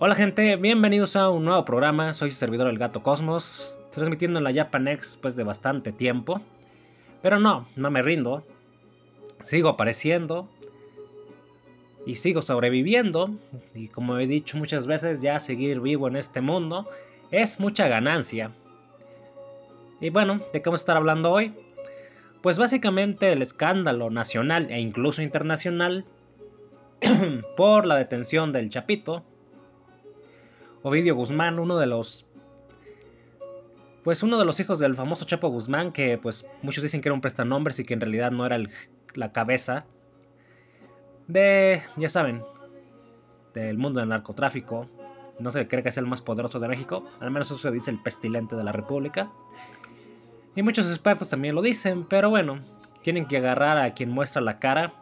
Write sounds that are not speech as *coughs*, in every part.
Hola gente, bienvenidos a un nuevo programa. Soy su servidor El Gato Cosmos, transmitiendo en la Japanex después de bastante tiempo. Pero no, no me rindo. Sigo apareciendo. Y sigo sobreviviendo. Y como he dicho muchas veces, ya seguir vivo en este mundo es mucha ganancia. Y bueno, ¿de qué vamos a estar hablando hoy? Pues básicamente el escándalo nacional e incluso internacional *clears throat* por la detención del Chapito, Ovidio Guzmán, uno de los pues uno de los hijos del famoso Chapo Guzmán, que pues muchos dicen que era un prestanombres y que en realidad no era la cabeza de, ya saben, del mundo del narcotráfico. No se cree que es el más poderoso de México, al menos eso se dice el pestilente de la República. Y muchos expertos también lo dicen, pero bueno, tienen que agarrar a quien muestra la cara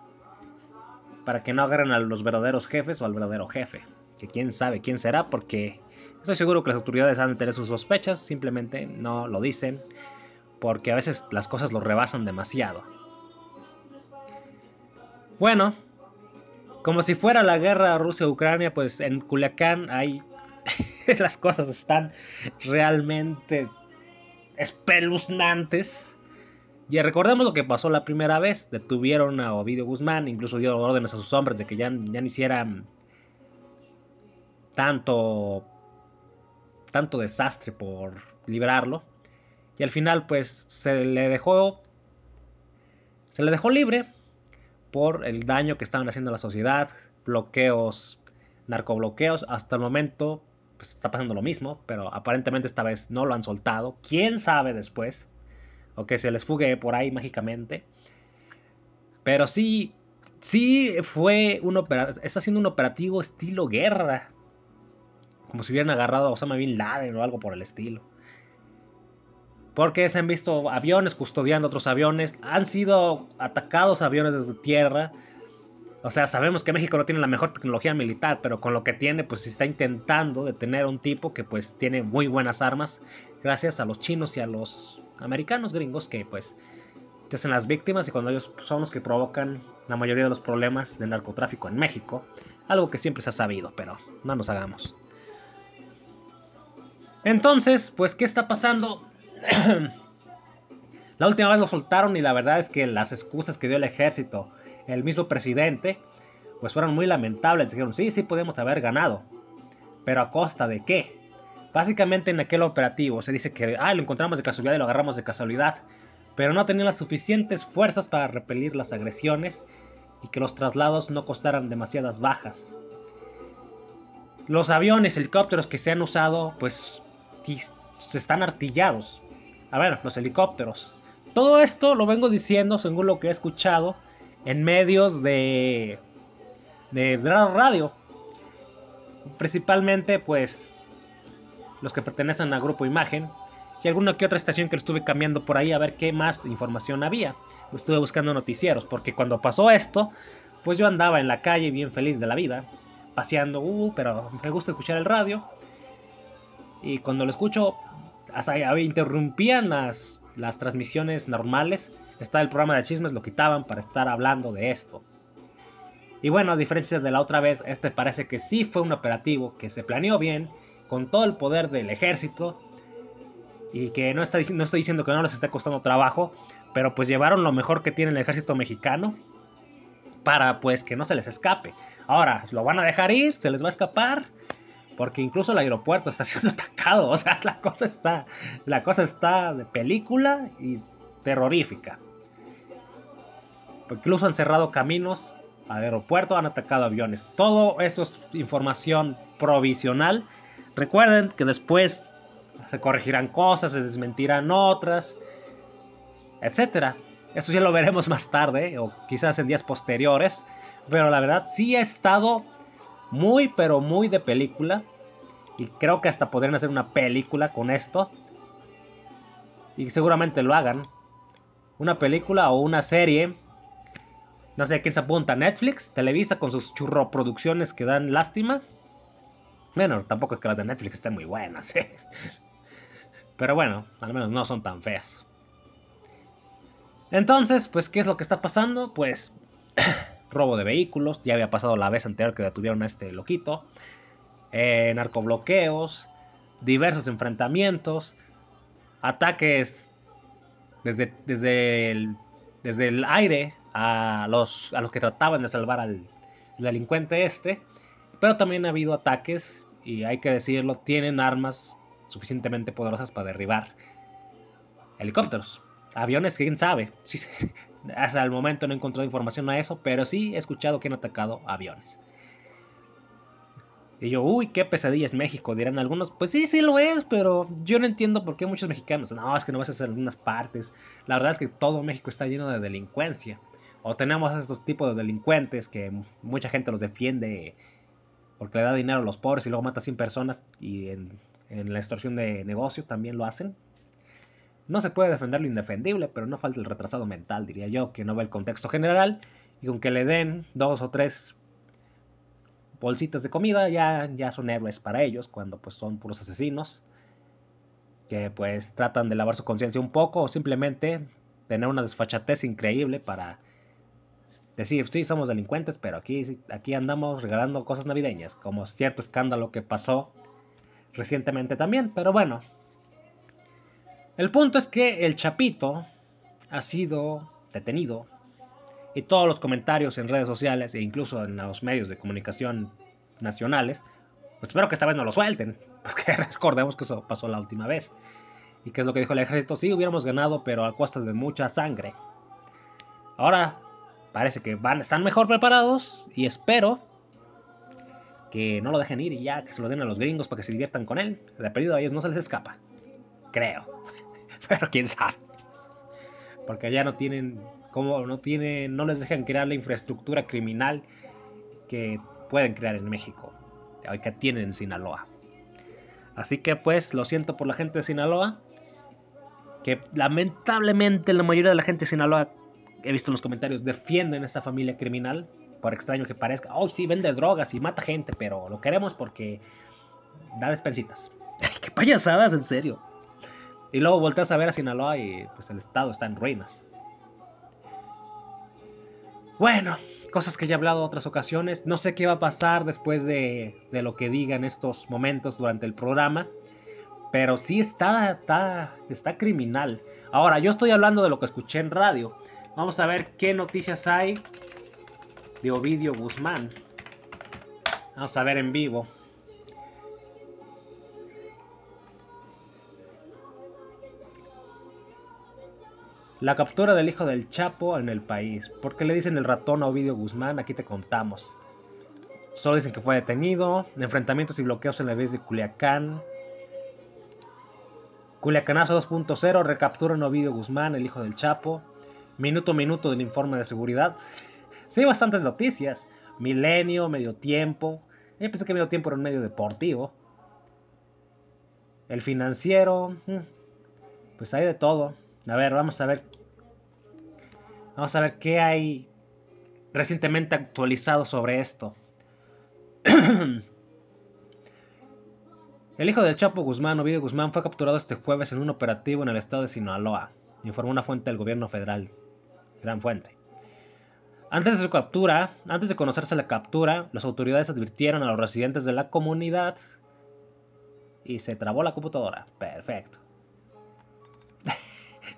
para que no agarren a los verdaderos jefes o al verdadero jefe que quién sabe quién será, porque estoy seguro que las autoridades han de tener sus sospechas, simplemente no lo dicen, porque a veces las cosas lo rebasan demasiado. Bueno, como si fuera la guerra Rusia-Ucrania, pues en Culiacán hay... *laughs* las cosas están realmente espeluznantes. Y recordemos lo que pasó la primera vez. Detuvieron a Ovidio Guzmán, incluso dio órdenes a sus hombres de que ya, ya no hicieran tanto, tanto desastre por librarlo. Y al final pues se le dejó, se le dejó libre por el daño que estaban haciendo a la sociedad, bloqueos, narcobloqueos. Hasta el momento pues, está pasando lo mismo, pero aparentemente esta vez no lo han soltado. ¿Quién sabe después? O que se les fugue por ahí mágicamente. Pero sí, sí fue un operativo, está siendo un operativo estilo guerra como si hubieran agarrado a Osama Bin Laden o algo por el estilo. Porque se han visto aviones custodiando otros aviones. Han sido atacados aviones desde tierra. O sea, sabemos que México no tiene la mejor tecnología militar, pero con lo que tiene, pues se está intentando detener a un tipo que pues tiene muy buenas armas, gracias a los chinos y a los americanos gringos que pues te hacen las víctimas y cuando ellos son los que provocan la mayoría de los problemas de narcotráfico en México. Algo que siempre se ha sabido, pero no nos hagamos. Entonces, pues, ¿qué está pasando? *clears throat* la última vez lo soltaron y la verdad es que las excusas que dio el ejército, el mismo presidente, pues fueron muy lamentables. Dijeron, sí, sí podemos haber ganado. Pero a costa de qué? Básicamente en aquel operativo se dice que, ah, lo encontramos de casualidad y lo agarramos de casualidad. Pero no tenían las suficientes fuerzas para repelir las agresiones y que los traslados no costaran demasiadas bajas. Los aviones, helicópteros que se han usado, pues están artillados. A ver, los helicópteros. Todo esto lo vengo diciendo según lo que he escuchado en medios de, de radio. Principalmente, pues, los que pertenecen al grupo Imagen. Y alguna que otra estación que lo estuve cambiando por ahí a ver qué más información había. Estuve buscando noticieros, porque cuando pasó esto, pues yo andaba en la calle bien feliz de la vida, paseando, uh, pero me gusta escuchar el radio. Y cuando lo escucho, hasta interrumpían las, las transmisiones normales. Está el programa de chismes, lo quitaban para estar hablando de esto. Y bueno, a diferencia de la otra vez, este parece que sí fue un operativo que se planeó bien, con todo el poder del ejército. Y que no, está, no estoy diciendo que no les esté costando trabajo, pero pues llevaron lo mejor que tiene el ejército mexicano para pues que no se les escape. Ahora, lo van a dejar ir, se les va a escapar. Porque incluso el aeropuerto está *laughs* siendo atacado. O sea, la cosa está. La cosa está de película y terrorífica. Incluso han cerrado caminos al aeropuerto, han atacado aviones. Todo esto es información provisional. Recuerden que después se corregirán cosas, se desmentirán otras, etcétera. Eso ya lo veremos más tarde o quizás en días posteriores. Pero la verdad sí ha estado muy pero muy de película. Y creo que hasta podrían hacer una película con esto. Y seguramente lo hagan. Una película o una serie. No sé quién se apunta. Netflix, Televisa con sus churro producciones que dan lástima. Bueno, tampoco es que las de Netflix estén muy buenas. *laughs* ¿eh? Pero bueno, al menos no son tan feas. Entonces, pues, ¿qué es lo que está pasando? Pues *clears throat* robo de vehículos. Ya había pasado la vez anterior que detuvieron a este loquito. eh, narcobloqueos, diversos enfrentamientos, ataques desde, desde, el, desde el aire a los, a los que trataban de salvar al delincuente este, pero también ha habido ataques, y hay que decirlo, tienen armas suficientemente poderosas para derribar helicópteros. Aviones, quién sabe. *laughs* hasta el momento no he encontrado información a eso, pero sí he escuchado que han atacado aviones. Y yo, uy, qué pesadilla es México, dirán algunos. Pues sí, sí lo es, pero yo no entiendo por qué muchos mexicanos. No, es que no vas a hacer algunas partes. La verdad es que todo México está lleno de delincuencia. O tenemos estos tipos de delincuentes que mucha gente los defiende porque le da dinero a los pobres y luego mata a 100 personas. Y en la extorsión de negocios también lo hacen. No se puede defender lo indefendible, pero no falta el retrasado mental, diría yo, que no ve el contexto general y con que le den dos o tres bolsitas de comida, ya, ya son héroes para ellos, cuando pues son puros asesinos, que pues tratan de lavar su conciencia un poco o simplemente tener una desfachatez increíble para decir, sí, somos delincuentes, pero aquí, aquí andamos regalando cosas navideñas, como cierto escándalo que pasó recientemente también, pero bueno. El punto es que el Chapito ha sido detenido y todos los comentarios en redes sociales e incluso en los medios de comunicación nacionales, pues espero que esta vez no lo suelten, *laughs* porque recordemos que eso pasó la última vez. ¿Y qué es lo que dijo el ejército? Sí, hubiéramos ganado, pero a costa de mucha sangre. Ahora parece que van, están mejor preparados y espero que no lo dejen ir y ya que se lo den a los gringos para que se diviertan con él. De perdido a ellos no se les escapa. Creo. *laughs* Pero quién sabe. Porque ya no tienen como no tiene, no les dejan crear la infraestructura criminal que pueden crear en México, que tienen en Sinaloa. Así que pues lo siento por la gente de Sinaloa, que lamentablemente la mayoría de la gente de Sinaloa, he visto en los comentarios, defienden esta familia criminal, por extraño que parezca, oh sí, vende drogas y mata gente, pero lo queremos porque da despensitas. *laughs* ¡Qué payasadas, en serio! Y luego volteas a ver a Sinaloa y pues el estado está en ruinas. Bueno, cosas que ya he hablado otras ocasiones. No sé qué va a pasar después de, lo que diga en estos momentos durante el programa. Pero sí está, está, está criminal. Ahora, yo estoy hablando de lo que escuché en radio. Vamos a ver qué noticias hay de Ovidio Guzmán. Vamos a ver en vivo. La captura del hijo del Chapo en el país. ¿Por qué le dicen el ratón a Ovidio Guzmán? Aquí te contamos. Solo dicen que fue detenido. Enfrentamientos y bloqueos en la vez de Culiacán. Culiacanazo 2.0. Recapturan a Ovidio Guzmán, el hijo del Chapo. Minuto a minuto del informe de seguridad. *laughs* Sí, hay bastantes noticias. Milenio, medio tiempo. Yo pensé que medio tiempo era un medio deportivo. El financiero. Mm, pues hay de todo. A ver, vamos a ver. Vamos a ver qué hay recientemente actualizado sobre esto. *clears throat* El hijo del Chapo Guzmán, Ovidio Guzmán, fue capturado este jueves en un operativo en el estado de Sinaloa, informó una fuente del gobierno federal. Gran fuente. Antes de su captura, antes de conocerse la captura, las autoridades advirtieron a los residentes de la comunidad y se trabó la computadora. Perfecto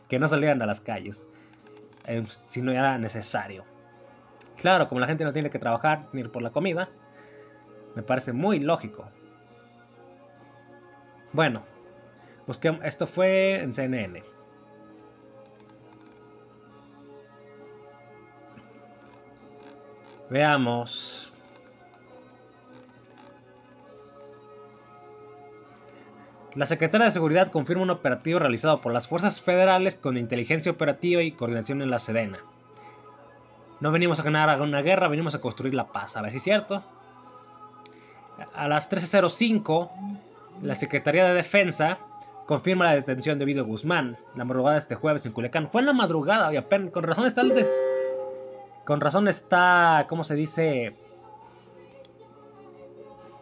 que no salieran a las calles eh, si no era necesario. Claro, como la gente no tiene que trabajar ni ir por la comida, me parece muy lógico. Bueno, esto fue en CNN. Veamos. La Secretaría de Seguridad confirma un operativo realizado por las fuerzas federales con inteligencia operativa y coordinación en la Sedena. No venimos a ganar una guerra, venimos a construir la paz. A ver si es cierto. A las 13.05, la Secretaría de Defensa confirma la detención de Vido Guzmán la madrugada de este jueves en Culiacán. Fue en la madrugada y apenas, con razón está el des... Con razón está, ¿cómo se dice?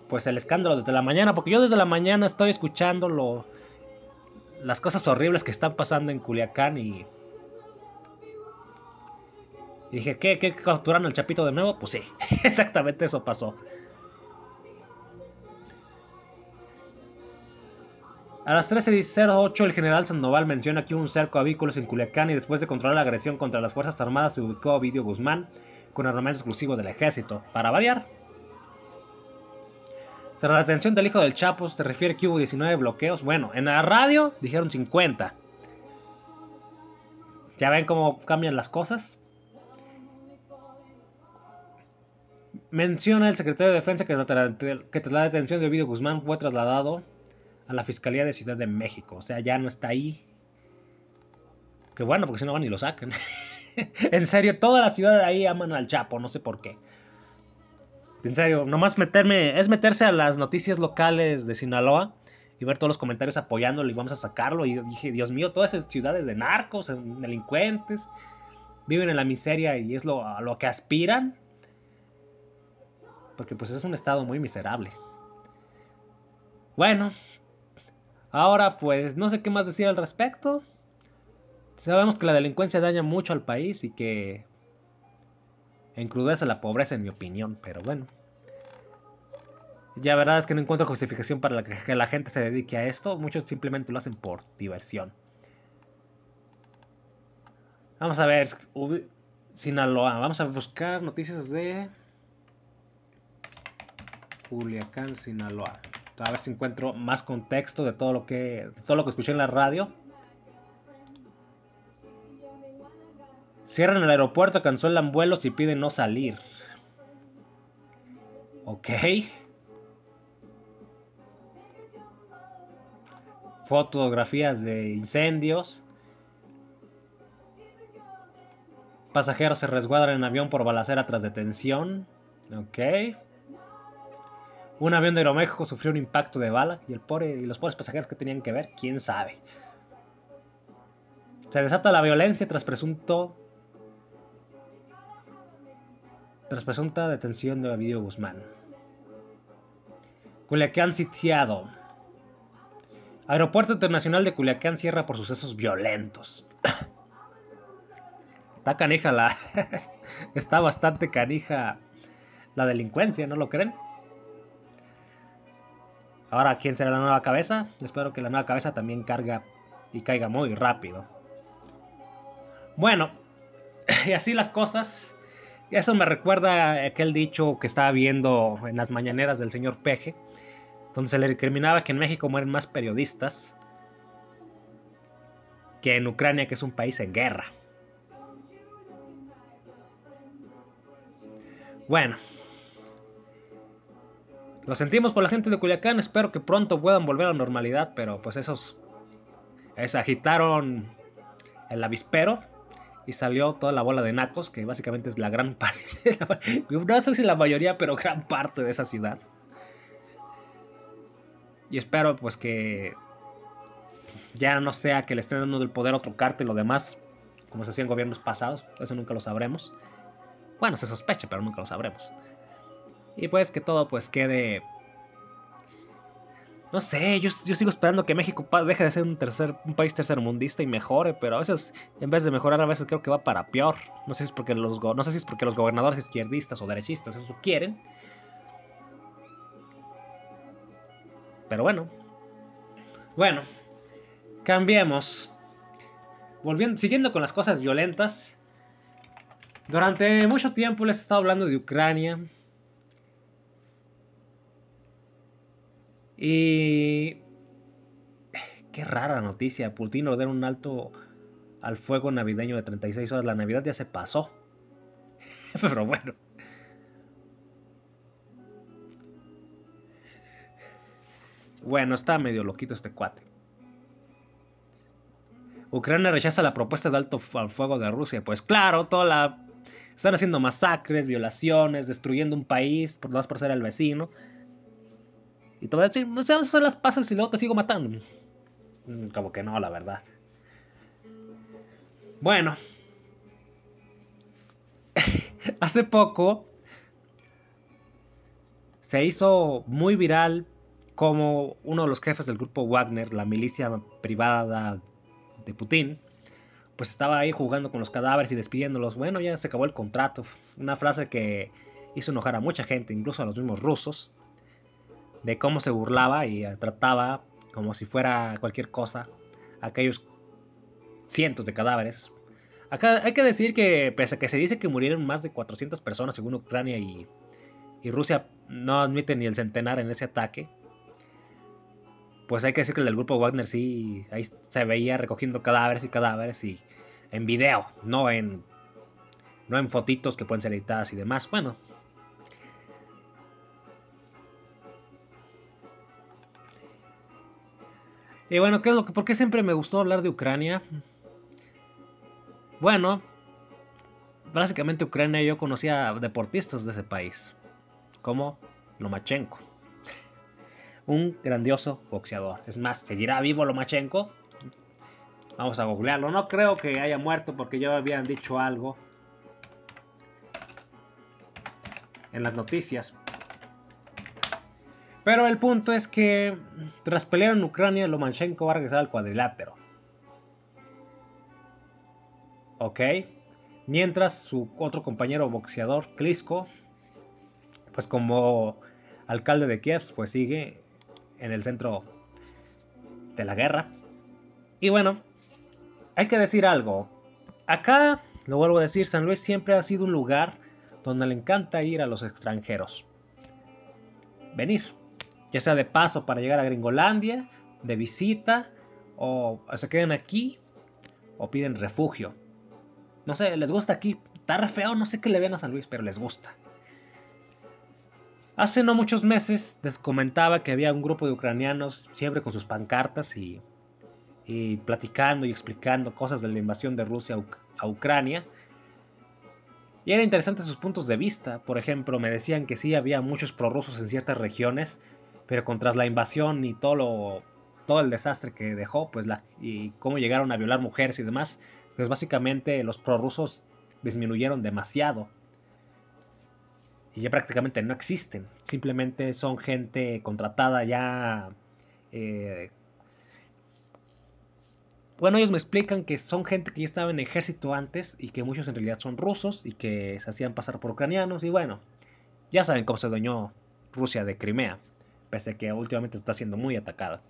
Pues el escándalo desde la mañana, porque yo desde la mañana estoy escuchando lo, las cosas horribles que están pasando en Culiacán y, dije, ¿qué, ¿qué capturan al Chapito de nuevo? Pues sí, *laughs* exactamente eso pasó. A las 13.08 el general Sandoval menciona que un cerco a vehículos en Culiacán y después de controlar la agresión contra las Fuerzas Armadas se ubicó a Ovidio Guzmán con armamento exclusivo del ejército. Para variar. Tras la detención del hijo del Chapo, se refiere que hubo 19 bloqueos. Bueno, en la radio dijeron 50. ¿Ya ven cómo cambian las cosas? Menciona el secretario de Defensa que tras la detención de Ovidio Guzmán fue trasladado a la Fiscalía de Ciudad de México. O sea, ya no está ahí. Que bueno, porque si no van y lo sacan. *laughs* en serio, toda la ciudad de ahí aman al Chapo, no sé por qué. En serio, nomás meterme, es meterse a las noticias locales de Sinaloa y ver todos los comentarios apoyándolo y vamos a sacarlo. Y dije, Dios mío, todas esas ciudades de narcos, delincuentes, viven en la miseria y es lo, a lo que aspiran. Porque pues es un estado muy miserable. Bueno, ahora pues no sé qué más decir al respecto. Sabemos que la delincuencia daña mucho al país y que encrudece la pobreza en mi opinión, pero bueno. Ya la verdad es que no encuentro justificación para que la gente se dedique a esto. Muchos simplemente lo hacen por diversión. Vamos a ver. Sinaloa. Vamos a buscar noticias de Culiacán, Sinaloa. A ver si encuentro más contexto de todo lo que, todo lo que escuché en la radio. Cierran el aeropuerto, cancelan vuelos y piden no salir. Ok. Fotografías de incendios. Pasajeros se resguardan en avión por balacera tras detención. Ok. Un avión de Aeroméxico sufrió un impacto de bala y, y los pobres pasajeros que tenían que ver, quién sabe. Se desata la violencia tras presunto. Tras presunta detención de Ovidio Guzmán. Culiacán sitiado. Aeropuerto Internacional de Culiacán cierra por sucesos violentos. *coughs* Está canija la. *laughs* Está bastante canija la delincuencia, ¿no lo creen? Ahora, ¿quién será la nueva cabeza? Espero que la nueva cabeza también carga y caiga muy rápido. Bueno, *coughs* y así las cosas. Eso me recuerda aquel dicho que estaba viendo en las mañaneras del señor Peje, donde se le recriminaba que en México mueren más periodistas que en Ucrania, que es un país en guerra. Bueno, lo sentimos por la gente de Culiacán, espero que pronto puedan volver a la normalidad, pero pues esos se agitaron el avispero y salió toda la bola de nacos, que básicamente es la gran *laughs* parte, no sé si la mayoría, pero gran parte de esa ciudad. Y espero pues que ya no sea que le estén dando el poder a otro cártel o demás, como se hacía en gobiernos pasados, eso nunca lo sabremos. Bueno, se sospecha, pero nunca lo sabremos. Y pues que todo pues quede... No sé, yo, yo sigo esperando que México deje de ser un, tercer, un país tercermundista y mejore, pero a veces, en vez de mejorar, a veces creo que va para peor. No sé si es porque los, no sé si es porque los gobernadores izquierdistas o derechistas eso quieren. Pero bueno. Bueno. Cambiemos. Volviendo, siguiendo con las cosas violentas. Durante mucho tiempo les he estado hablando de Ucrania. Y... Qué rara noticia. Putin ordena un alto al fuego navideño de 36 horas. La Navidad ya se pasó. *laughs* Pero bueno. Bueno, está medio loquito este cuate. Ucrania rechaza la propuesta de alto al fuego de Rusia. Pues claro, toda la... Están haciendo masacres, violaciones, destruyendo un país, por más por ser el vecino. Y te voy a decir, no sé, hacer las pasas y luego te sigo matando. Mm, como que no, la verdad. Bueno. *laughs* Hace poco se hizo muy viral como uno de los jefes del grupo Wagner, la milicia privada de Putin, pues estaba ahí jugando con los cadáveres y despidiéndolos. Bueno, ya se acabó el contrato. Una frase que hizo enojar a mucha gente, incluso a los mismos rusos de cómo se burlaba y trataba como si fuera cualquier cosa, aquellos cientos de cadáveres. Hay que decir que pese a que se dice que murieron más de 400 personas según Ucrania y, Rusia no admiten ni el centenar en ese ataque, pues hay que decir que el del grupo Wagner sí, ahí se veía recogiendo cadáveres y cadáveres y en video, no en, no en fotitos que pueden ser editadas y demás. Bueno. Y bueno, ¿qué es lo que, ¿por qué siempre me gustó hablar de Ucrania? Bueno, básicamente Ucrania yo conocía deportistas de ese país, como Lomachenko *laughs* un grandioso boxeador. Es más, ¿seguirá vivo Lomachenko? Vamos a googlearlo. No creo que haya muerto porque ya habían dicho algo en las noticias. Pero el punto es que tras pelear en Ucrania, Lomachenko va a regresar al cuadrilátero. Ok. Mientras su otro compañero boxeador, Klitschko, pues como alcalde de Kiev, pues sigue en el centro de la guerra. Y bueno, hay que decir algo. Acá, lo vuelvo a decir, San Luis siempre ha sido un lugar donde le encanta ir a los extranjeros. Venir. Ya sea de paso para llegar a Gringolandia, de visita, o se quedan aquí, o piden refugio. No sé, les gusta aquí. Está re feo, no sé qué le ven a San Luis, pero les gusta. Hace no muchos meses les comentaba que había un grupo de ucranianos siempre con sus pancartas y, platicando y explicando cosas de la invasión de Rusia a, Ucrania. Y era interesante sus puntos de vista. Por ejemplo, me decían que sí había muchos prorrusos en ciertas regiones, pero contra la invasión y todo lo, todo el desastre que dejó, pues y cómo llegaron a violar mujeres y demás, pues básicamente los prorrusos disminuyeron demasiado y ya prácticamente no existen. Simplemente son gente contratada ya... Eh, bueno, ellos me explican que son gente que ya estaba en ejército antes y que muchos en realidad son rusos y que se hacían pasar por ucranianos y bueno, ya saben cómo se doñó Rusia de Crimea, pese a que últimamente está siendo muy atacada.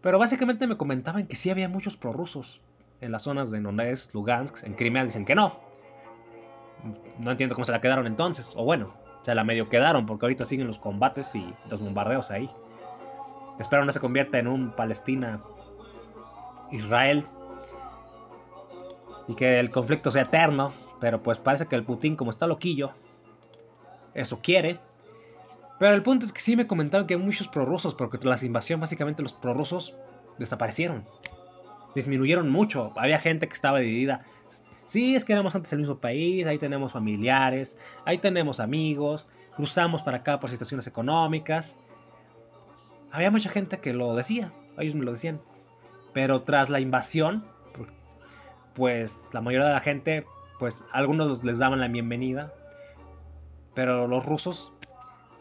Pero básicamente me comentaban que sí había muchos prorrusos en las zonas de Donetsk, Lugansk, en Crimea dicen que no, no entiendo cómo se la quedaron entonces. O bueno, se la medio quedaron porque ahorita siguen los combates y los bombardeos ahí. Espero no se convierta en un Palestina-Israel. Y que el conflicto sea eterno. Pero pues parece que el Putin, como está loquillo, eso quiere. Pero el punto es que sí me comentaron que hay muchos prorrusos, porque tras la invasión básicamente los prorrusos desaparecieron. Disminuyeron mucho. Había gente que estaba dividida. Sí, es que éramos antes el mismo país, ahí tenemos familiares, ahí tenemos amigos, cruzamos para acá por situaciones económicas. Había mucha gente que lo decía, ellos me lo decían. Pero tras la invasión, pues la mayoría de la gente, pues algunos les daban la bienvenida. Pero los rusos,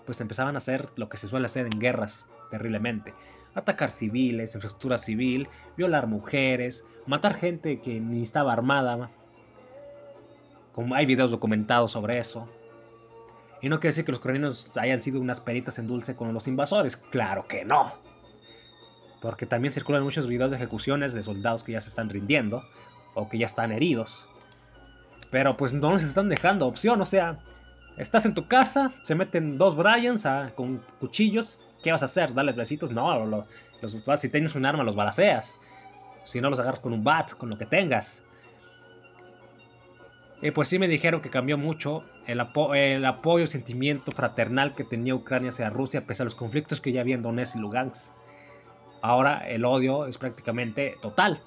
pues empezaban a hacer lo que se suele hacer en guerras terriblemente. Atacar civiles, infraestructura civil, violar mujeres, matar gente que ni estaba armada, como hay videos documentados sobre eso. Y no quiere decir que los ucranianos hayan sido unas peritas en dulce con los invasores. Claro que no. Porque también circulan muchos videos de ejecuciones de soldados que ya se están rindiendo o que ya están heridos. Pero pues no les están dejando opción. O sea, estás en tu casa, se meten dos Bryans ah, con cuchillos. ¿Qué vas a hacer? ¿Darles besitos? No, los, si tienes un arma los balaceas. Si no los agarras con un bat, con lo que tengas. Eh, pues sí me dijeron que cambió mucho el, apoyo y sentimiento fraternal que tenía Ucrania hacia Rusia pese a los conflictos que ya había en Donetsk y Lugansk. Ahora el odio es prácticamente total.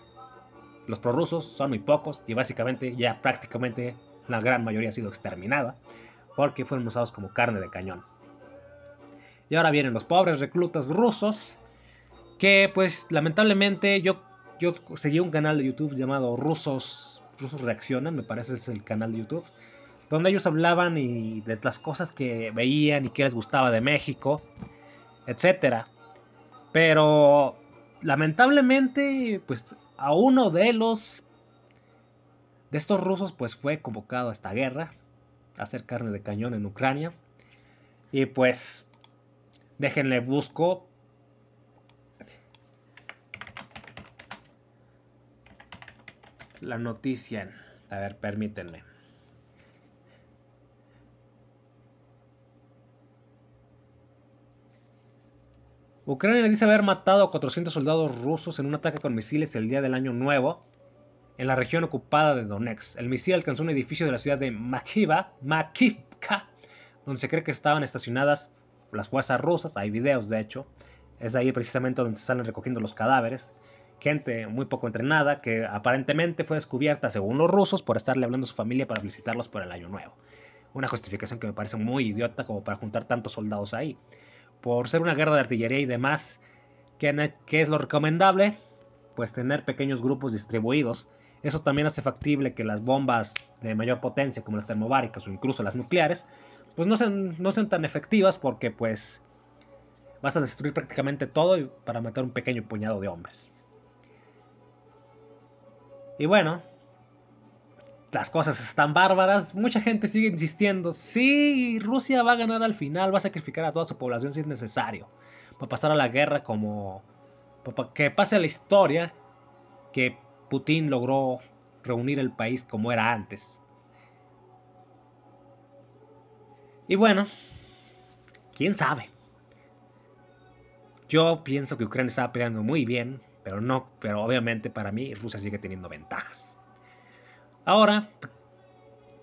Los prorrusos son muy pocos y básicamente ya prácticamente la gran mayoría ha sido exterminada porque fueron usados como carne de cañón. Y ahora vienen los pobres reclutas rusos que pues lamentablemente yo, yo seguí un canal de YouTube llamado Rusos Rusos Reaccionan, me parece es el canal de YouTube, donde ellos hablaban y de las cosas que veían y que les gustaba de México, etcétera. Pero lamentablemente, pues a uno de los de estos rusos pues fue convocado a esta guerra, hacer carne de cañón en Ucrania. Y pues, déjenle busco. La noticia. A ver, permítanme. Ucrania dice haber matado a 400 soldados rusos en un ataque con misiles el día del Año Nuevo en la región ocupada de Donetsk. El misil alcanzó un edificio de la ciudad de Makiva, Makivka, donde se cree que estaban estacionadas las fuerzas rusas. Hay videos, de hecho. Es ahí precisamente donde se salen recogiendo los cadáveres. Gente muy poco entrenada que aparentemente fue descubierta, según los rusos, por estarle hablando a su familia para visitarlos por el Año Nuevo. Una justificación que me parece muy idiota como para juntar tantos soldados ahí por ser una guerra de artillería y demás, ¿qué, es lo recomendable? Pues tener pequeños grupos distribuidos. Eso también hace factible que las bombas de mayor potencia, como las termobáricas o incluso las nucleares, pues no sean, no sean tan efectivas porque pues vas a destruir prácticamente todo para matar un pequeño puñado de hombres. Y bueno, las cosas están bárbaras. Mucha gente sigue insistiendo. Sí, Rusia va a ganar al final, va a sacrificar a toda su población si es necesario. Va a pasar a la guerra como... Que pase a la historia que Putin logró reunir el país como era antes. Y bueno, quién sabe. Yo pienso que Ucrania está peleando muy bien, pero no, pero obviamente para mí Rusia sigue teniendo ventajas. Ahora,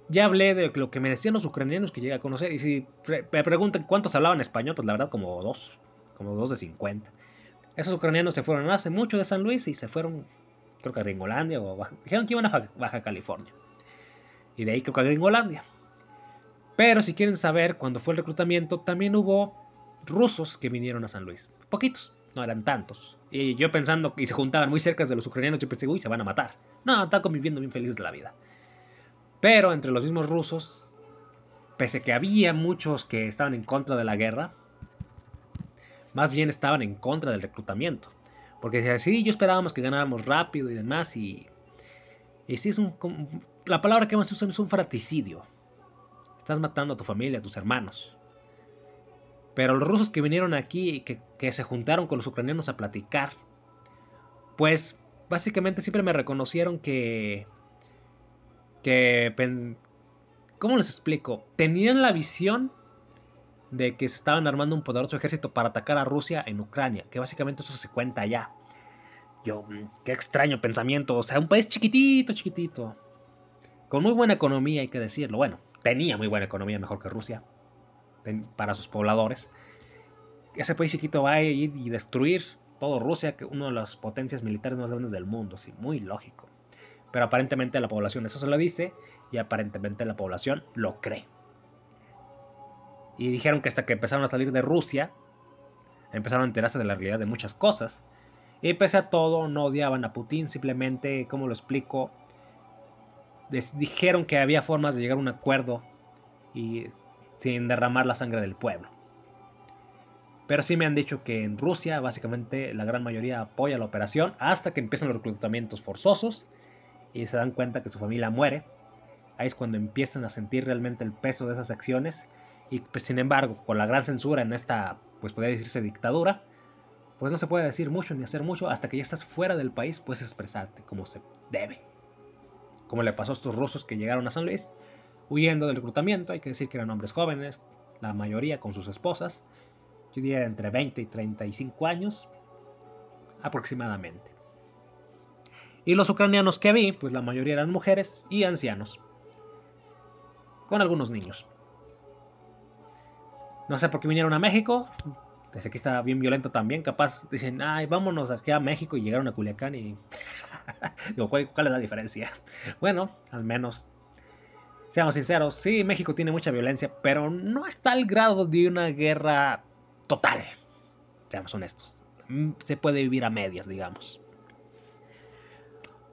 ya hablé de lo que me decían los ucranianos que llegué a conocer. Y si me preguntan cuántos hablaban español, pues la verdad como dos. Como dos de 50. Esos ucranianos se fueron hace mucho de San Luis y se fueron, creo que a Gringolandia o Baja, dijeron que iban a Baja California. Y de ahí creo que a Gringolandia. Pero si quieren saber cuándo fue el reclutamiento, también hubo rusos que vinieron a San Luis. Poquitos, no eran tantos. Y yo pensando, y se juntaban muy cerca de los ucranianos, yo pensé, uy, se van a matar. No, están conviviendo bien felices la vida. Pero entre los mismos rusos, pese que había muchos que estaban en contra de la guerra, más bien estaban en contra del reclutamiento. Porque decían, sí, yo esperábamos que ganáramos rápido y demás, y, y sí es un... La palabra que más usan es un fratricidio. Estás matando a tu familia, a tus hermanos. Pero los rusos que vinieron aquí y que, que se juntaron con los ucranianos a platicar, pues básicamente siempre me reconocieron que... que... ¿Cómo les explico? Tenían la visión de que se estaban armando un poderoso ejército para atacar a Rusia en Ucrania, que básicamente eso se cuenta allá. Yo, mm, qué extraño pensamiento, o sea, un país chiquitito, chiquitito, con muy buena economía, hay que decirlo. Bueno, tenía muy buena economía, mejor que Rusia, para sus pobladores. Ese país chiquito va a ir y destruir todo Rusia, que una de las potencias militares más grandes del mundo, sí, muy lógico. Pero aparentemente la población eso se lo dice y aparentemente la población lo cree. Y dijeron que hasta que empezaron a salir de Rusia, empezaron a enterarse de la realidad de muchas cosas. Y pese a todo, no odiaban a Putin, simplemente, como lo explico, dijeron que había formas de llegar a un acuerdo y sin derramar la sangre del pueblo. Pero sí me han dicho que en Rusia básicamente la gran mayoría apoya la operación hasta que empiezan los reclutamientos forzosos y se dan cuenta que su familia muere. Ahí es cuando empiezan a sentir realmente el peso de esas acciones y pues sin embargo con la gran censura en esta pues podría decirse dictadura pues no se puede decir mucho ni hacer mucho hasta que ya estás fuera del país puedes expresarte como se debe. Como le pasó a estos rusos que llegaron a San Luis huyendo del reclutamiento, hay que decir que eran hombres jóvenes, la mayoría con sus esposas, yo diría entre 20 y 35 años aproximadamente. Y los ucranianos que vi, pues la mayoría eran mujeres y ancianos, con algunos niños. No sé por qué vinieron a México, desde aquí está bien violento también, capaz dicen, ay, vámonos aquí a México y llegaron a Culiacán y... *laughs* Digo, ¿cuál, ¿cuál es la diferencia? Bueno, al menos seamos sinceros, sí, México tiene mucha violencia, pero no está al grado de una guerra total. Seamos honestos. Mm, se puede vivir a medias, digamos.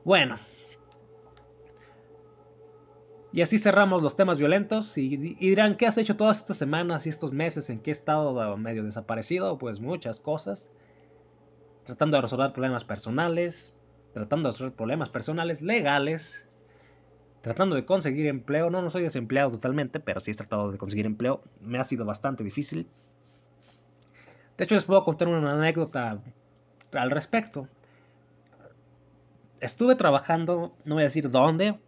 Bueno. Y así cerramos los temas violentos y, dirán, ¿qué has hecho todas estas semanas y estos meses en que he estado medio desaparecido? Pues muchas cosas. Tratando de resolver problemas personales, tratando de resolver problemas personales legales, tratando de conseguir empleo. No, no soy desempleado totalmente, pero sí he tratado de conseguir empleo. Me ha sido bastante difícil. De hecho, les puedo contar una anécdota al respecto. estuve trabajando, no voy a decir dónde,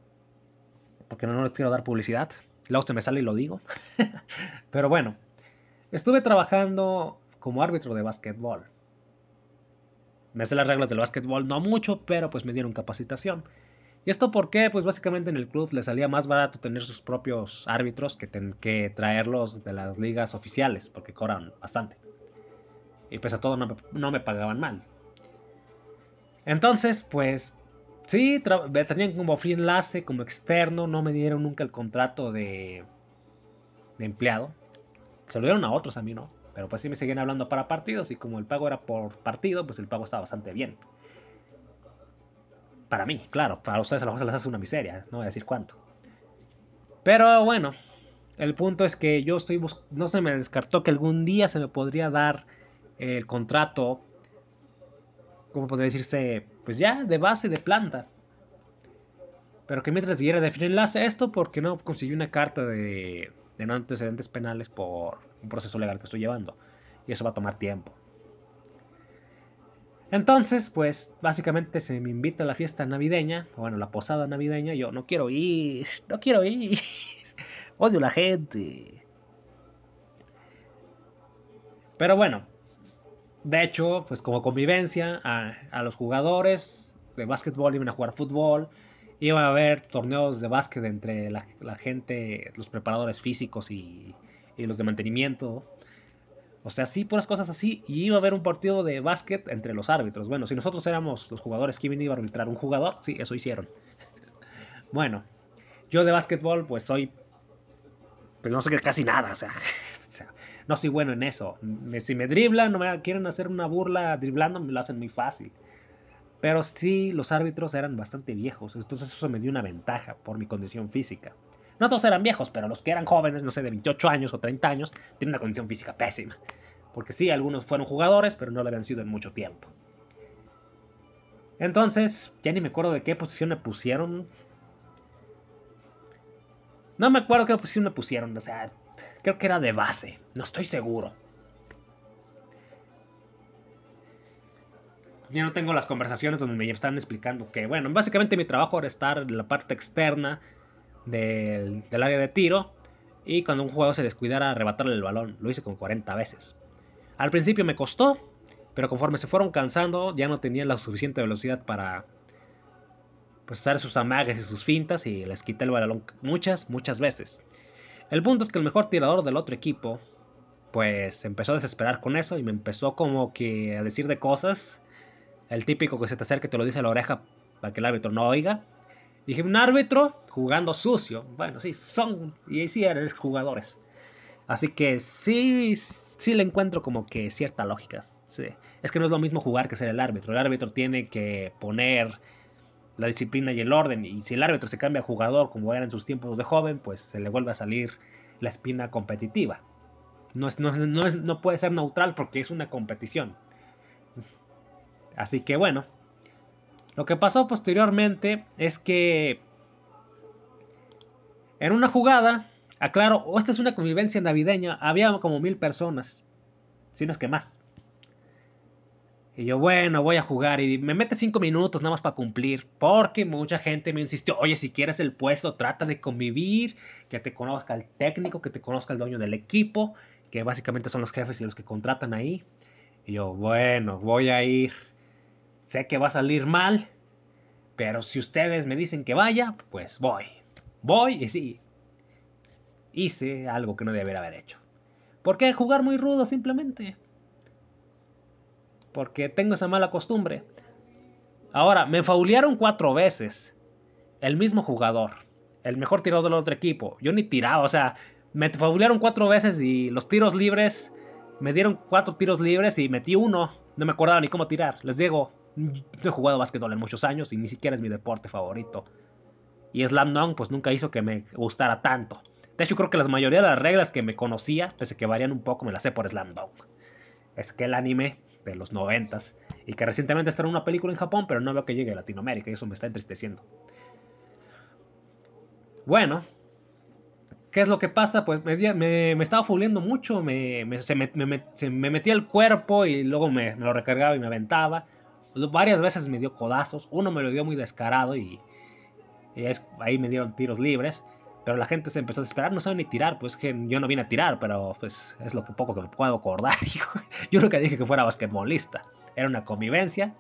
porque no, no les quiero dar publicidad. Luego se me sale y lo digo. *laughs* Pero bueno, estuve trabajando como árbitro de básquetbol. Me sé las reglas del básquetbol, no mucho, pero pues me dieron capacitación. ¿Y esto por qué? Pues básicamente en el club le salía más barato tener sus propios árbitros que, que traerlos de las ligas oficiales, porque cobran bastante. Y pues a todo no me, no me pagaban mal. Entonces, pues sí, me tenían como free enlace, como externo, no me dieron nunca el contrato de, de empleado. Se lo dieron a otros, a mí no. Pero pues sí me seguían hablando para partidos y como el pago era por partido, pues el pago estaba bastante bien. Para mí, claro, para ustedes a lo mejor se les hace una miseria, no voy a decir cuánto. Pero bueno, el punto es que yo estoy no se me descartó que algún día se me podría dar el contrato, ¿cómo podría decirse? Pues ya, de base, de planta. Pero que mientras siguiera de enlace esto porque no conseguí una carta de, de no antecedentes penales por un proceso legal que estoy llevando. Y eso va a tomar tiempo. Entonces, pues básicamente se me invita a la fiesta navideña, bueno, la posada navideña, yo no quiero ir, no quiero ir, *laughs* odio a la gente. Pero bueno, de hecho, pues como convivencia a, los jugadores de básquetbol iban a jugar fútbol, iba a haber torneos de básquet entre la, gente, los preparadores físicos y, y los de mantenimiento. O sea, sí, puras cosas así. Y iba a haber un partido de básquet entre los árbitros. Bueno, si nosotros éramos los jugadores, ¿quién iba a arbitrar? ¿Un jugador? Sí, eso hicieron. *laughs* bueno, yo de básquetbol, pues soy. Pues no sé qué casi nada, o sea, *laughs* no soy bueno en eso. si me driblan, no me quieren hacer una burla driblando, me lo hacen muy fácil. Pero sí, los árbitros eran bastante viejos, entonces eso me dio una ventaja por mi condición física. No todos eran viejos, pero los que eran jóvenes, no sé, de 28 años o 30 años, tienen una condición física pésima. Porque sí, algunos fueron jugadores, pero no lo habían sido en mucho tiempo. Entonces, ya ni me acuerdo de qué posición me pusieron. No me acuerdo qué posición me pusieron, o sea, creo que era de base, no estoy seguro. Ya no tengo las conversaciones donde me están explicando que, bueno, básicamente mi trabajo era estar en la parte externa del, área de tiro y cuando un jugador se descuidara arrebatarle el balón. Lo hice como 40 veces. Al principio me costó, pero conforme se fueron cansando ya no tenían la suficiente velocidad para pues, sus amagues y sus fintas y les quité el balón muchas, muchas veces. El punto es que el mejor tirador del otro equipo pues empezó a desesperar con eso y me empezó como que a decir de cosas. El típico que se te acerca y te lo dice a la oreja para que el árbitro no oiga. Dije, un árbitro jugando sucio. Bueno, sí, son. Y sí eran jugadores. Así que sí, sí le encuentro como que cierta lógica. Es que no es lo mismo jugar que ser el árbitro. El árbitro tiene que poner la disciplina y el orden. Y si el árbitro se cambia a jugador como era en sus tiempos de joven, pues se le vuelve a salir la espina competitiva. No, es, no, no puede ser neutral porque es una competición. Así que bueno, lo que pasó posteriormente es que en una jugada, aclaro, esta es una convivencia navideña, había como mil personas, si no es que más. Y yo, bueno, voy a jugar y me mete cinco minutos nada más para cumplir, porque mucha gente me insistió, oye, si quieres el puesto, trata de convivir, que te conozca el técnico, que te conozca el dueño del equipo, que básicamente son los jefes y los que contratan ahí. Y yo, bueno, voy a ir Sé que va a salir mal, pero si ustedes me dicen que vaya, pues voy. Voy y sí. Hice algo que no debería haber hecho. ¿Por qué jugar muy rudo simplemente? Porque tengo esa mala costumbre. Ahora, me faulearon cuatro veces. El mismo jugador. El mejor tirador del otro equipo. Yo ni tiraba, o sea, me faulearon cuatro veces y los tiros libres. Me dieron cuatro tiros libres y metí uno. No me acordaba ni cómo tirar. Les digo, no he jugado básquetbol en muchos años y ni siquiera es mi deporte favorito. Y Slam Dunk pues nunca hizo que me gustara tanto. De hecho creo que la mayoría de las reglas que me conocía, pese que varían un poco, me las sé por Slam Dunk. Es que el anime de los noventas y que recientemente está en una película en Japón, pero no veo que llegue a Latinoamérica y eso me está entristeciendo. Bueno, ¿qué es lo que pasa? Pues me, estaba fuliendo mucho, me, se, me, metía el cuerpo y luego me, lo recargaba y me aventaba. varias veces me dio codazos, uno me lo dio muy descarado y, ahí me dieron tiros libres. Pero la gente se empezó a esperar, no saben ni tirar, pues que yo no vine a tirar, pero pues es lo que poco que me puedo acordar. *laughs* yo nunca dije que fuera basquetbolista, era una convivencia.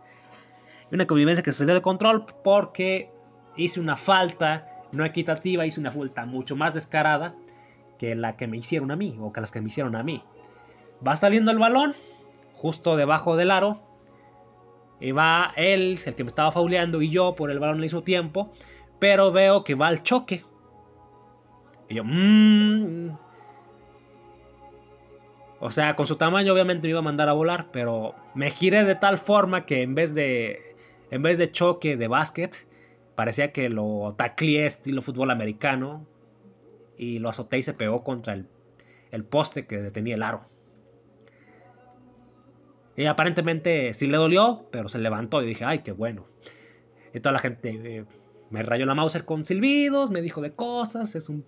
Una convivencia que se salió de control porque hice una falta no equitativa, hice una falta mucho más descarada que la que me hicieron a mí o que las que me hicieron a mí. Va saliendo el balón, justo debajo del aro. Y va él, el que me estaba fauleando, y yo por el balón al mismo tiempo. Pero veo que va al choque. Y yo, mmm. O sea, con su tamaño obviamente me iba a mandar a volar, pero me giré de tal forma que en vez de en vez de choque de básquet, parecía que lo tacleé estilo fútbol americano y lo azoté y se pegó contra el, el poste que detenía el aro. Y aparentemente sí le dolió, pero se levantó y dije, ay, qué bueno. Y toda la gente eh, me rayó la Mauser con silbidos, me dijo de cosas, es un,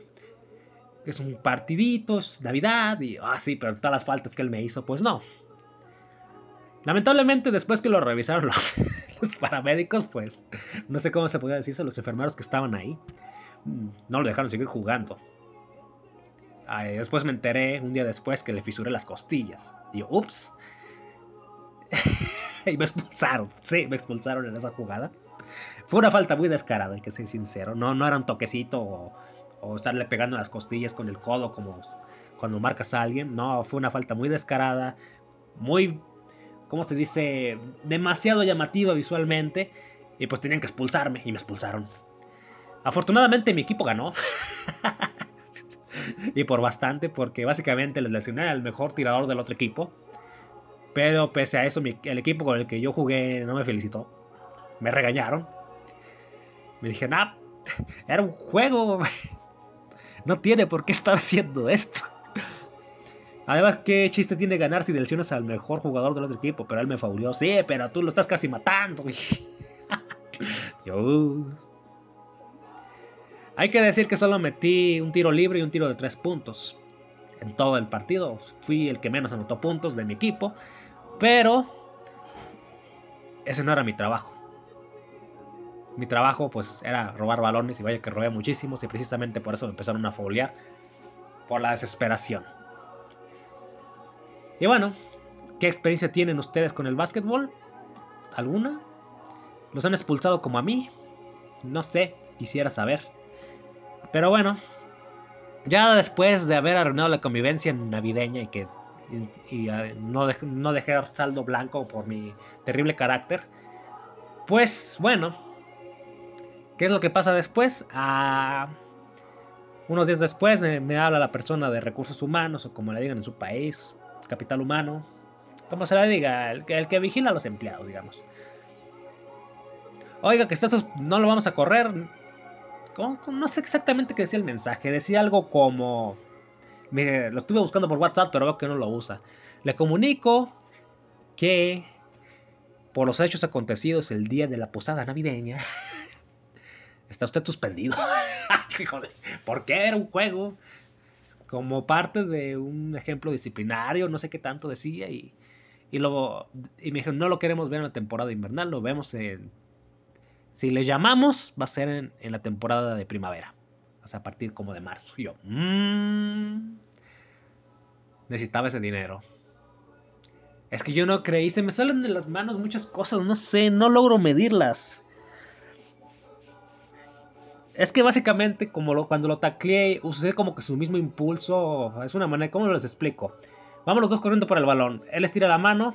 es un partidito, es Navidad, y ah, sí, pero todas las faltas que él me hizo, pues no. Lamentablemente, después que lo revisaron los, *laughs* paramédicos, pues no sé cómo se podía decirse, los enfermeros que estaban ahí, mm, no lo dejaron seguir jugando. después me enteré un día después que le fisuré las costillas. Y yo, ups. *laughs* y me expulsaron. Sí, me expulsaron en esa jugada. Fue una falta muy descarada, hay que ser sincero. No, no era un toquecito o, estarle pegando las costillas con el codo como cuando marcas a alguien. No, fue una falta muy descarada, muy, ¿cómo se dice? Demasiado llamativa visualmente. Y pues tenían que expulsarme y me expulsaron. Afortunadamente mi equipo ganó. *laughs* y por bastante, porque básicamente les lesioné al mejor tirador del otro equipo. Pero pese a eso, el equipo con el que yo jugué no me felicitó. Me regañaron. Me dije, nah, *laughs* era un juego. *laughs* No tiene por qué estar haciendo esto. Además, ¿qué chiste tiene ganar si lesionas al mejor jugador del otro equipo? Pero él me faulió. Sí, pero tú lo estás casi matando. *laughs* Yo... Hay que decir que solo metí un tiro libre y un tiro de tres puntos. En todo el partido. Fui el que menos anotó puntos de mi equipo. Pero ese no era mi trabajo. Mi trabajo pues era robar balones y vaya que robé muchísimos y precisamente por eso me empezaron a foliar por la desesperación. Y bueno, ¿qué experiencia tienen ustedes con el básquetbol? ¿Alguna? ¿Los han expulsado como a mí? No sé, quisiera saber. Pero bueno, ya después de haber arruinado la convivencia navideña y que y, ah, no, no dejar saldo blanco por mi terrible carácter. Pues bueno, ¿qué es lo que pasa después? Ah, unos días después me, habla la persona de recursos humanos o como le digan en su país, capital humano, como se le diga, el, que vigila a los empleados, digamos. Oiga, que estos no lo vamos a correr. No sé exactamente qué decía el mensaje. Decía algo como lo estuve buscando por WhatsApp, pero veo que no lo usa. Le comunico que por los hechos acontecidos el día de la posada navideña, *laughs* está usted suspendido. *laughs* ¿Por qué era un juego? Como parte de un ejemplo disciplinario, no sé qué tanto decía. Y, y, luego, y me dijo, no lo queremos ver en la temporada invernal, lo vemos en... Si le llamamos, va a ser en, en la temporada de primavera. O sea, a partir como de marzo. Y yo, mmm, necesitaba ese dinero. Es que yo no creí, se me salen de las manos muchas cosas, no sé, no logro medirlas. Es que básicamente, como lo, cuando lo tacleé, usé como que su mismo impulso. Es una manera, ¿cómo les explico? Vamos los dos corriendo por el balón. Él estira la mano,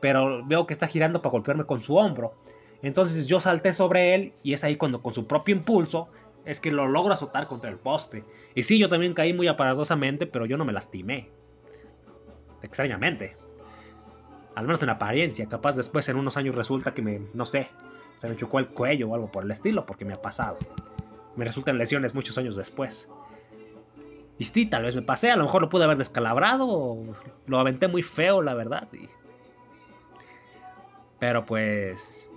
pero veo que está girando para golpearme con su hombro. Entonces yo salté sobre él y es ahí cuando con su propio impulso es que lo logro azotar contra el poste. Y sí, yo también caí muy aparatosamente, pero yo no me lastimé. Extrañamente. Al menos en apariencia. Capaz después en unos años resulta que me, no sé, se me chocó el cuello o algo por el estilo, porque me ha pasado. Me resultan lesiones muchos años después. Y sí, tal vez me pasé, a lo mejor lo pude haber descalabrado lo aventé muy feo, la verdad. Pero pues,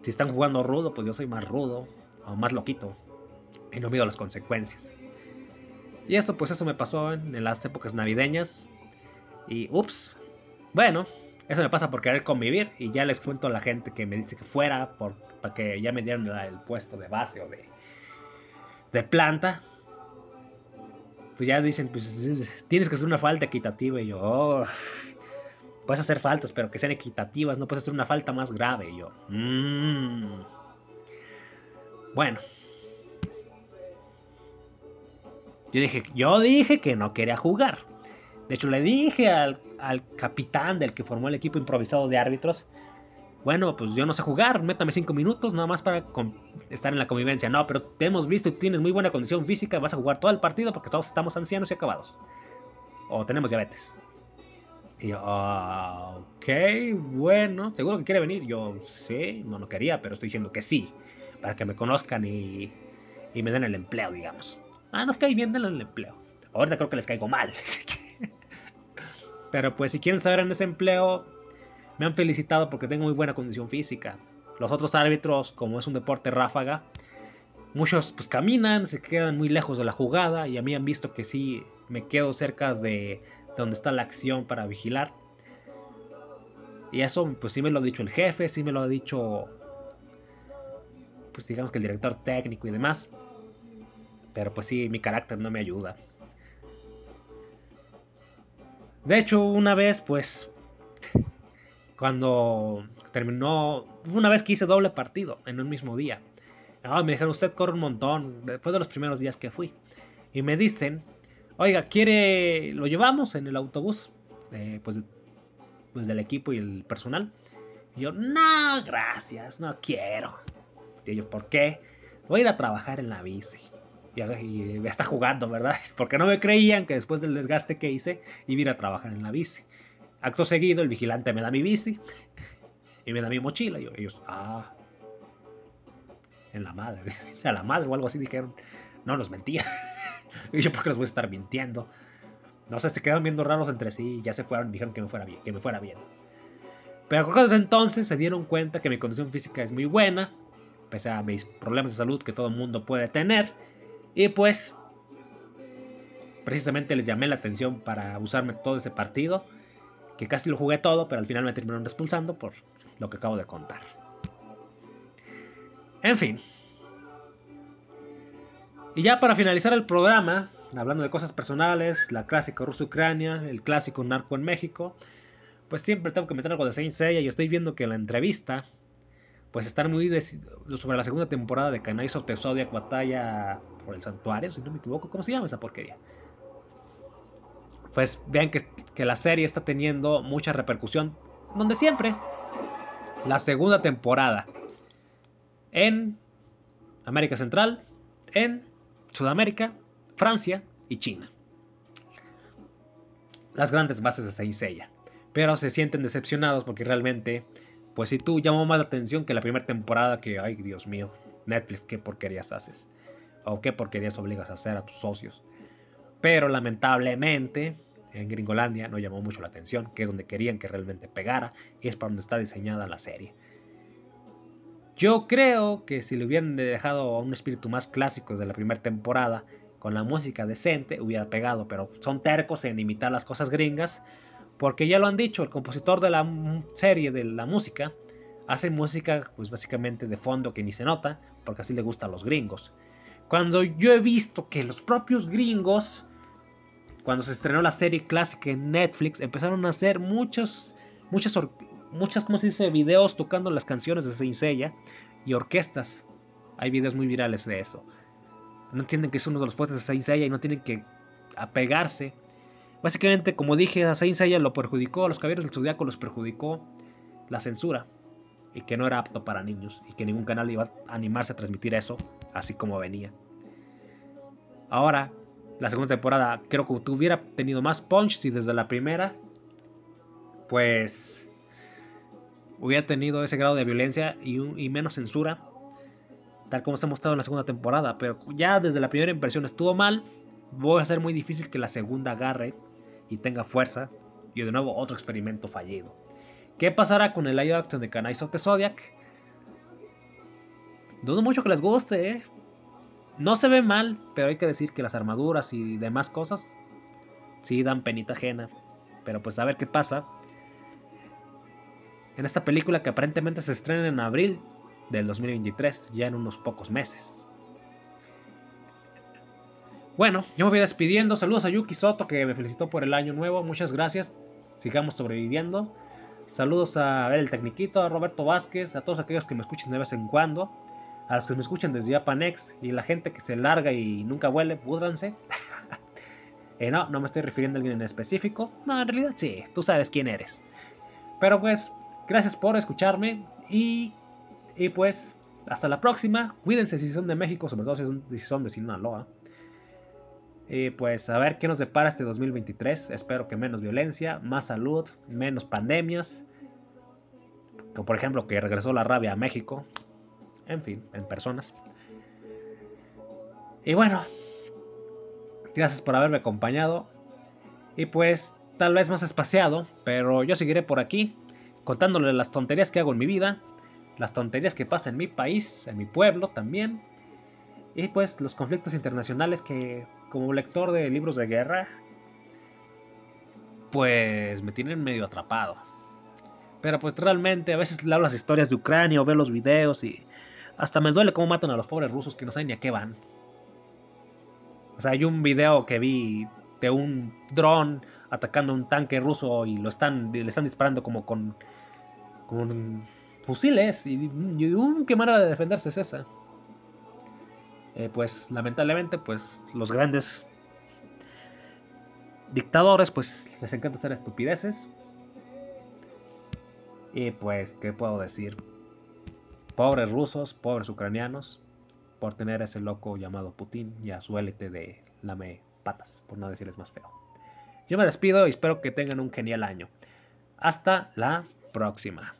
si están jugando rudo, pues yo soy más rudo o más loquito y no mido las consecuencias. Y eso, pues eso me pasó en, las épocas navideñas. Y ups, bueno, Eso me pasa por querer convivir y ya les cuento a la gente que me dice que fuera por, para que ya me dieran el puesto de base o de, de planta. Pues ya dicen, pues tienes que hacer una falta equitativa y yo, oh, puedes hacer faltas, pero que sean equitativas, no puedes hacer una falta más grave y yo, mmm. Bueno. Yo dije, yo dije que no quería jugar. De hecho, le dije al, capitán del que formó el equipo improvisado de árbitros, bueno, pues yo no sé jugar, métame cinco minutos nada más para estar en la convivencia. No, pero te hemos visto y tienes muy buena condición física, vas a jugar todo el partido porque todos estamos ancianos y acabados. O tenemos diabetes. Y yo, ah, ok, bueno, ¿seguro que quiere venir? Yo, sí, no, no quería, pero estoy diciendo que sí, para que me conozcan y, y me den el empleo, digamos. Ah, nos cae bien, denle el empleo. Ahorita creo que les caigo mal. *laughs* Pero pues si quieren saber en ese empleo, me han felicitado porque tengo muy buena condición física. Los otros árbitros, como es un deporte ráfaga, muchos pues caminan, se quedan muy lejos de la jugada y a mí han visto que sí me quedo cerca de, donde está la acción para vigilar. Y eso pues sí me lo ha dicho el jefe, sí me lo ha dicho pues digamos que el director técnico y demás. Pero pues sí, mi carácter no me ayuda. De hecho, una vez, pues, cuando terminó, una vez que hice doble partido en un mismo día, ah, me dijeron, usted corre un montón, después de los primeros días que fui. Y me dicen, oiga, ¿quiere, lo llevamos en el autobús? Eh, pues, pues del equipo y el personal. Y yo, no, gracias, no quiero. Y yo, ¿por qué? Voy a ir a trabajar en la bici y, está jugando, ¿verdad? *laughs* Porque no me creían que después del desgaste que hice iba a trabajar en la bici. Acto seguido, el vigilante me da mi bici y me da mi mochila. Y ellos, ah, en la madre, *laughs* a la madre o algo así dijeron. No, nos mentía. *laughs* y yo, ¿por qué los voy a estar mintiendo? No sé, se quedaron viendo raros entre sí y ya se fueron y dijeron que me fuera bien, que me fuera bien. Pero desde entonces se dieron cuenta que mi condición física es muy buena, pese a mis problemas de salud que todo el mundo puede tener y pues, precisamente les llamé la atención para usarme todo ese partido, que casi lo jugué todo, pero al final me terminaron expulsando por lo que acabo de contar. En fin. Y ya para finalizar el programa, hablando de cosas personales, la clásica Rusia-Ucrania, el clásico narco en México, pues siempre tengo que meter algo de Saint Seiya y estoy viendo que en la entrevista, pues están muy sobre la segunda temporada de Kanai of the Zodiac por el santuario, si no me equivoco. ¿Cómo se llama esa porquería? Pues vean que, la serie está teniendo mucha repercusión. Donde siempre. La segunda temporada. En América Central. En Sudamérica. Francia y China. Las grandes bases de Saint Pero se sienten decepcionados porque realmente, pues si tú llamó más la atención que la primera temporada que, ay Dios mío, Netflix, qué porquerías haces o qué porquerías obligas a hacer a tus socios. Pero lamentablemente en Gringolandia no llamó mucho la atención, que es donde querían que realmente pegara y es para donde está diseñada la serie. Yo creo que si le hubieran dejado a un espíritu más clásico de la primera temporada, con la música decente, hubiera pegado, pero son tercos en imitar las cosas gringas, porque ya lo han dicho, el compositor de la serie, de la música, hace música pues básicamente de fondo que ni se nota, porque así le gusta a los gringos. Cuando yo he visto que los propios gringos, cuando se estrenó la serie clásica en Netflix, empezaron a hacer muchos, muchas, muchas, ¿cómo se dice? Videos tocando las canciones de Saint y orquestas. Hay videos muy virales de eso. No entienden que es uno de los fuertes de Saint Seiya y no tienen que apegarse. Básicamente, como dije, a Saint Seiya lo perjudicó, a los caballeros del Zodiaco los perjudicó la censura y que no era apto para niños y que ningún canal iba a animarse a transmitir eso así como venía. Ahora, la segunda temporada creo que hubiera tenido más punch si desde la primera pues hubiera tenido ese grado de violencia y, menos censura tal como se ha mostrado en la segunda temporada, pero ya desde la primera impresión estuvo mal, voy a ser muy difícil que la segunda agarre y tenga fuerza y de nuevo otro experimento fallido. ¿Qué pasará con el live action de Canais of the Zodiac? Dudo mucho que les guste, ¿eh? No se ve mal, pero hay que decir que las armaduras y demás cosas sí dan penita ajena. Pero pues a ver qué pasa. en esta película que aparentemente se estrena en abril del 2023, ya en unos pocos meses. Bueno, yo me voy despidiendo. Saludos a Yuki Soto que me felicitó por el año nuevo. Muchas gracias. Sigamos sobreviviendo. Saludos a El Tecniquito, a Roberto Vázquez, a todos aquellos que me escuchen de vez en cuando. A los que me escuchan desde Japanex y la gente que se larga y nunca vuelve, púdranse. *laughs* eh, no, no me estoy refiriendo a alguien en específico. No, en realidad sí, tú sabes quién eres. Pero pues, gracias por escucharme y, y pues, hasta la próxima. Cuídense si son de México, sobre todo si son, si son de Sinaloa. Y pues a ver qué nos depara este 2023. Espero que menos violencia, más salud, menos pandemias. Como por ejemplo que regresó la rabia a México. En fin, en personas. Y bueno, gracias por haberme acompañado. Y pues tal vez más espaciado, pero yo seguiré por aquí contándole las tonterías que hago en mi vida, las tonterías que pasan en mi país, en mi pueblo también. Y pues los conflictos internacionales que como lector de libros de guerra, pues me tienen medio atrapado. Pero pues realmente a veces leo las historias de Ucrania o veo los videos y hasta me duele cómo matan a los pobres rusos que no saben ni a qué van. O sea, hay un video que vi de un dron atacando un tanque ruso y lo están, le están disparando como con, con fusiles. Y, y uh, qué manera de defenderse es esa. Eh, pues lamentablemente, pues los grandes dictadores, pues les encanta hacer estupideces. Y pues, ¿qué puedo decir? Pobres rusos, pobres ucranianos, por tener a ese loco llamado Putin y a su élite de lame patas, por no decirles más feo. Yo me despido y espero que tengan un genial año. Hasta la próxima.